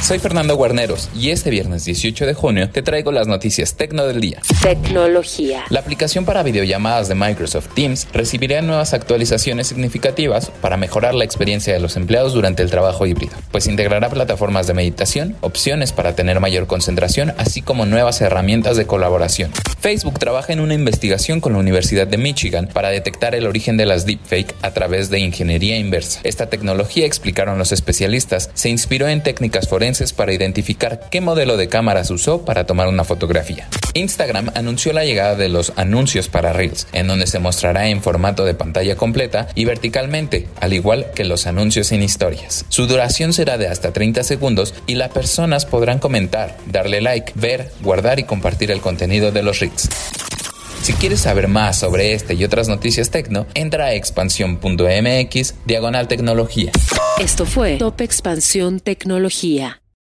Soy Fernando Guarneros y este viernes 18 de junio te traigo las noticias tecno del día. Tecnología. La aplicación para videollamadas de Microsoft Teams recibirá nuevas actualizaciones significativas para mejorar la experiencia de los empleados durante el trabajo híbrido, pues integrará plataformas de meditación, opciones para tener mayor concentración, así como nuevas herramientas de colaboración. Facebook trabaja en una investigación con la Universidad de Michigan para detectar el origen de las deepfake a través de ingeniería inversa. Esta tecnología, explicaron los especialistas, se inspiró en técnicas forenses para identificar qué modelo de cámaras usó para tomar una fotografía. Instagram anunció la llegada de los anuncios para Reels, en donde se mostrará en formato de pantalla completa y verticalmente, al igual que los anuncios en historias. Su duración será de hasta 30 segundos y las personas podrán comentar, darle like, ver, guardar y compartir el contenido de los Reels. Si quieres saber más sobre este y otras noticias tecno, entra a expansión.mx diagonal tecnología. Esto fue Top Expansión Tecnología.